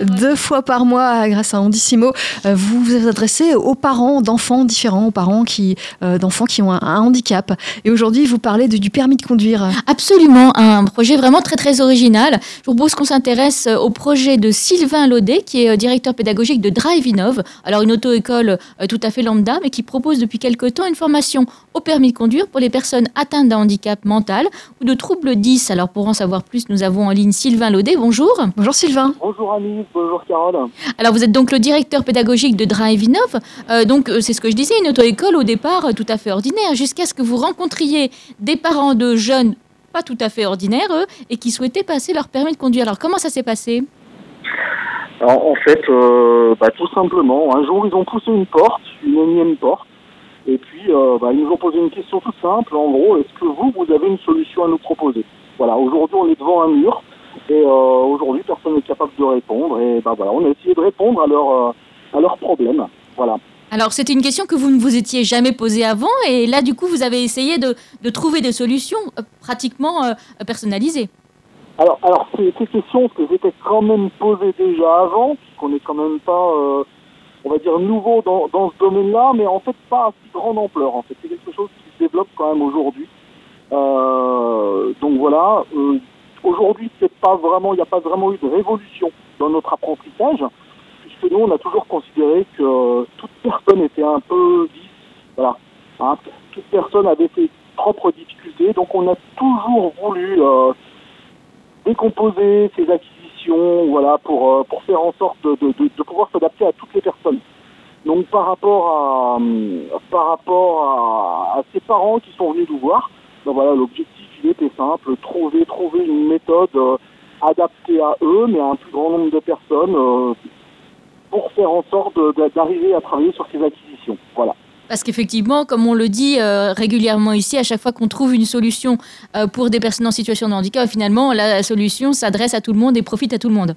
Deux fois par mois, grâce à Andissimo, euh, vous vous adressez aux parents d'enfants différents, aux parents euh, d'enfants qui ont un, handicap. Et aujourd'hui, vous parlez du permis de conduire. Absolument, un projet vraiment très très original. Je vous propose qu'on s'intéresse euh, au projet de Sylvain Laudet, qui est euh, directeur pédagogique de Drive Innov. Alors une auto-école euh, tout à fait lambda, mais qui propose depuis quelque temps une formation au permis de conduire pour les personnes atteintes d'un handicap mental ou de troubles 10. Alors pour en savoir plus, nous avons en ligne Sylvain Laudet. Bonjour. Bonjour Sylvain. Bonjour Anis, bonjour Carole. Alors vous êtes donc le directeur pédagogique de Drive Innov. Euh, donc euh, c'est ce que je disais, une auto-école au départ euh, tout à fait ordinaire, jusqu'à ce que vous rencontriez des parents de jeunes pas tout à fait ordinaires, eux, et qui souhaitaient passer leur permis de conduire. Alors comment ça s'est passé? Alors, en fait, euh, bah, tout simplement, un jour ils ont poussé une porte, une énième porte, et puis euh, bah, ils nous ont posé une question toute simple, en gros, est-ce que vous, vous avez une solution à nous proposer? Voilà, aujourd'hui on est devant un mur, et euh, aujourd'hui personne n'est capable de répondre, et bah, voilà, on a essayé de répondre à leur, euh, à leurs problèmes. Voilà. Alors c'était une question que vous ne vous étiez jamais posée avant, et là du coup vous avez essayé de, de trouver des solutions pratiquement euh, personnalisées. Alors, alors ces, ces questions, que j'étais quand même posées déjà avant, puisqu'on n'est quand même pas, on va dire, nouveau dans, ce domaine-là, mais en fait pas à si grande ampleur. En fait, c'est quelque chose qui se développe quand même aujourd'hui. Euh, donc voilà. euh, aujourd'hui, c'est pas vraiment, il n'y a pas vraiment eu de révolution dans notre apprentissage, puisque nous, on a toujours considéré que toute personne était un peu 10. Voilà. Hein, toute personne avait ses propres difficultés, donc on a toujours voulu euh, décomposer ses acquisitions, voilà, pour, euh, pour faire en sorte de, de, de pouvoir s'adapter à les personnes. Donc par rapport à par rapport à, ces parents qui sont venus nous voir, ben voilà, l'objectif était simple, trouver trouver une méthode euh, adaptée à eux, mais à un plus grand nombre de personnes, euh, pour faire en sorte d'arriver à travailler sur ces acquisitions. Voilà. Parce qu'effectivement, comme on le dit euh, régulièrement ici, à chaque fois qu'on trouve une solution pour des personnes en situation de handicap, finalement la solution s'adresse à tout le monde et profite à tout le monde.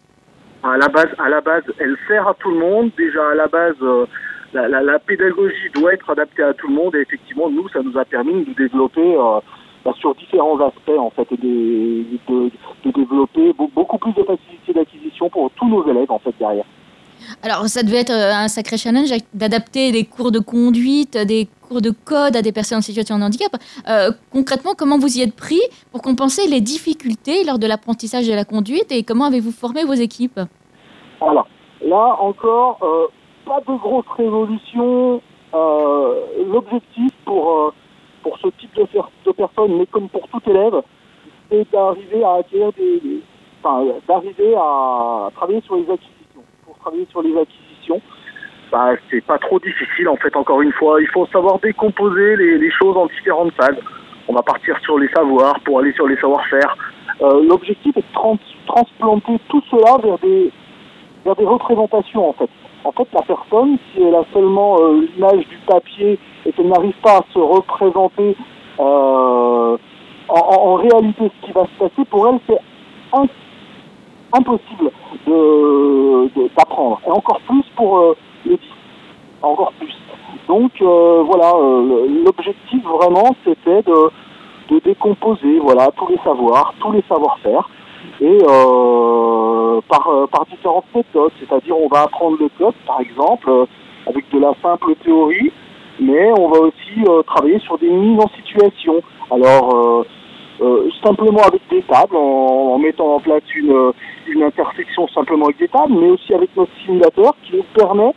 À la base, à la base, elle sert à tout le monde. Déjà à la base, euh, la, pédagogie doit être adaptée à tout le monde. Et effectivement, nous, ça nous a permis de développer euh, bah, sur différents aspects, en fait, de, de, développer be- beaucoup plus de facilité d'acquisition pour tous nos élèves, en fait, derrière. Alors, ça devait être euh, un sacré challenge d'adapter des cours de conduite, des cours de code à des personnes en situation de handicap. Euh, concrètement, comment vous y êtes pris pour compenser les difficultés lors de l'apprentissage de la conduite et comment avez-vous formé vos équipes? Voilà. Là encore, euh, pas de grosse révolution. L'objectif pour, pour ce type de, personnes, mais comme pour tout élève, c'est d'arriver à acquérir des, enfin, d'arriver à travailler sur les acquisitions. Travailler sur les acquisitions, bah, c'est pas trop difficile en fait. Encore une fois, il faut savoir décomposer les, choses en différentes phases. On va partir sur les savoirs pour aller sur les savoir-faire. Euh, L'objectif est de trans- transplanter tout cela vers des, représentations en fait. En fait, la personne, si elle a seulement euh, l'image du papier et qu'elle n'arrive pas à se représenter euh, en- en réalité ce qui va se passer, pour elle, c'est impossible d'apprendre. Et encore plus pour euh, les 10. Encore plus. Donc euh, voilà, euh, l'objectif vraiment, c'était de, de décomposer voilà, tous les savoirs, tous les savoir-faire et euh, par, par différentes méthodes. C'est-à-dire, on va apprendre le code, par exemple, avec de la simple théorie, mais on va aussi travailler sur des mises en situation. Alors, euh, simplement avec des tables, en, mettant en place une, euh, une intersection simplement avec des tables, mais aussi avec notre simulateur qui nous permet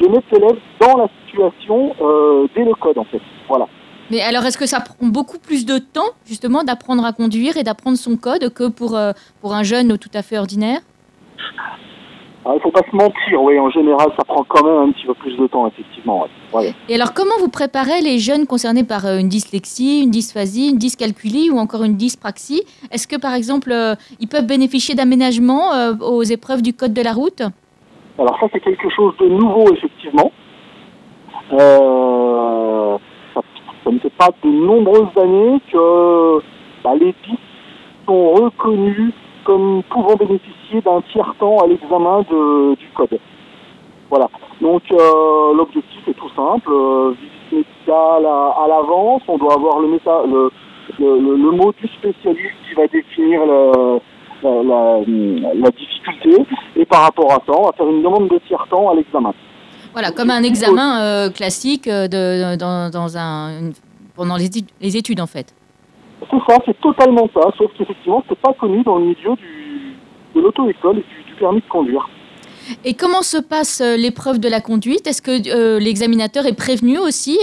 de mettre l'élève dans la situation euh, dès le code, en fait. Voilà. Mais alors, est-ce que ça prend beaucoup plus de temps, justement, d'apprendre à conduire et d'apprendre son code que pour, pour un jeune tout à fait ordinaire? Ah, Il faut pas se mentir, oui, en général, ça prend quand même un petit peu plus de temps, effectivement. ouais. Ouais. Et alors, comment vous préparez les jeunes concernés par euh, une dyslexie, une dysphasie, une dyscalculie ou encore une dyspraxie? Est-ce que, par exemple, euh, ils peuvent bénéficier d'aménagements euh, aux épreuves du code de la route? Alors ça, c'est quelque chose de nouveau, effectivement. Euh, ça, ça ne fait pas de nombreuses années que bah, les pistes sont reconnus comme pouvant bénéficier d'un tiers temps à l'examen du code. Voilà. Donc euh, l'objectif est tout simple, euh, visite médicale à, à l'avance, on doit avoir le, méta, le, le, mot du spécialiste qui va définir la, la, la difficulté, et par rapport à ça, on va faire une demande de tiers-temps à l'examen. Voilà, comme un examen euh, classique de, dans, dans un, pendant les, les études en fait. C'est ça, c'est totalement ça, sauf qu'effectivement, c'est pas connu dans le milieu du, de l'auto-école et du, du permis de conduire. Et comment se passe euh, l'épreuve de la conduite? Est-ce que euh, l'examinateur est prévenu aussi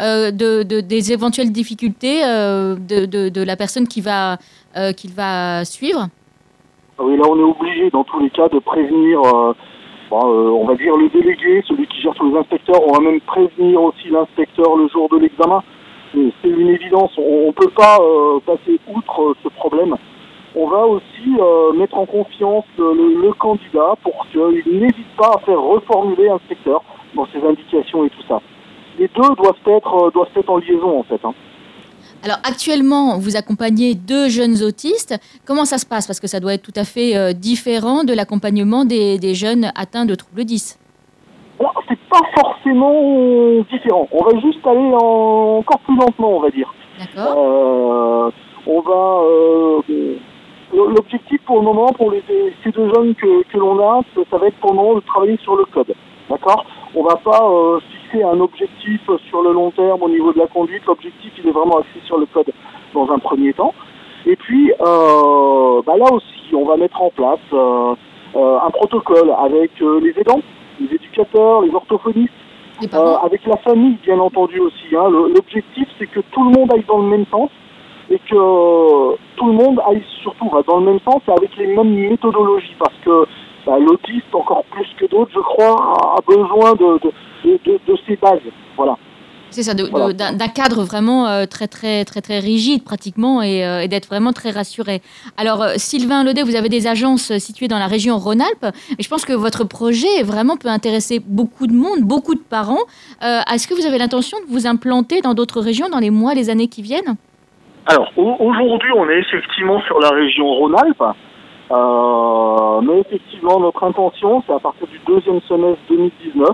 euh, de, de- des éventuelles difficultés euh, de, de- la personne qui va, qu'il va suivre? Ah Oui, là, on est obligé, dans tous les cas, de prévenir, euh, on va dire, le délégué, celui qui gère tous les inspecteurs. On va même prévenir aussi l'inspecteur le jour de l'examen. C'est une évidence. On ne peut pas euh, passer outre euh, ce problème. On va aussi euh, mettre en confiance le, candidat pour qu'il n'hésite pas à faire reformuler l'inspecteur dans ses indications et tout ça. Les deux doivent être, doivent être en liaison, en fait. hein. Alors actuellement, vous accompagnez deux jeunes autistes. Comment ça se passe? Parce que ça doit être tout à fait euh, différent de l'accompagnement des, des jeunes atteints de troubles 10. Alors, c'est pas forcément différent. On va juste aller en- encore plus lentement, on va dire. D'accord Euh, on va. euh, L'objectif pour le moment, pour les, ces deux jeunes que, que l'on a, ça, va être pour le moment de travailler sur le code. D'accord? On va pas euh, fixer un objectif sur le long terme au niveau de la conduite. L'objectif, il est vraiment axé sur le code dans un premier temps. Et puis, euh, bah là aussi, on va mettre en place euh, un protocole avec les aidants, les éducateurs, les orthophonistes. Euh, avec la famille, bien entendu aussi. Hein. L'objectif, c'est que tout le monde aille dans le même sens et que euh, tout le monde aille surtout va dans le même sens et avec les mêmes méthodologies. Parce que bah, l'autiste, encore plus que d'autres, je crois, a, a besoin de, de, de, de, de ses bases. Voilà. C'est ça, Voilà. d'un cadre vraiment euh, très, très, très, très rigide pratiquement et, euh, et d'être vraiment très rassuré. Alors, euh, Sylvain Laudet, vous avez des agences situées dans la région Rhône-Alpes et je pense que votre projet vraiment peut intéresser beaucoup de monde, beaucoup de parents. Euh, Est-ce que vous avez l'intention de vous implanter dans d'autres régions dans les mois, les années qui viennent? Alors, au- aujourd'hui, on est effectivement sur la région Rhône-Alpes. Euh, mais effectivement, notre intention, c'est à partir du deuxième semestre 2019,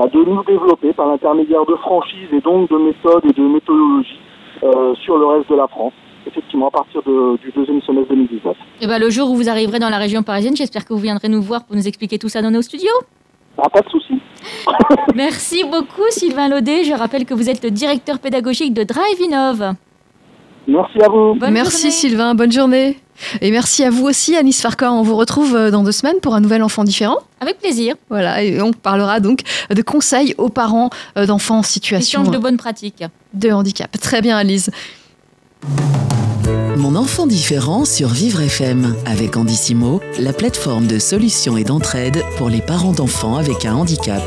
bah, de nous développer par l'intermédiaire de franchises et donc de méthodes et de méthodologies euh, sur le reste de la France. Effectivement, à partir de- du deuxième semestre 2019. Eh ben, le jour où vous arriverez dans la région parisienne, j'espère que vous viendrez nous voir pour nous expliquer tout ça dans nos studios. Ah, pas de souci. Merci beaucoup Sylvain Laudet. Je rappelle que vous êtes le directeur pédagogique de Drive Innov. Merci à vous. Bonne merci journée. Sylvain, bonne journée. Et merci à vous aussi, Anis Farka. On vous retrouve euh, dans deux semaines pour un nouvel enfant différent. Avec plaisir. Voilà, et on parlera donc de conseils aux parents euh, d'enfants en situation Échange de bonnes pratiques. de handicap. Très bien, Alice. Mon enfant différent sur Vivre FM avec Andissimo, la plateforme de solutions et d'entraide pour les parents d'enfants avec un handicap.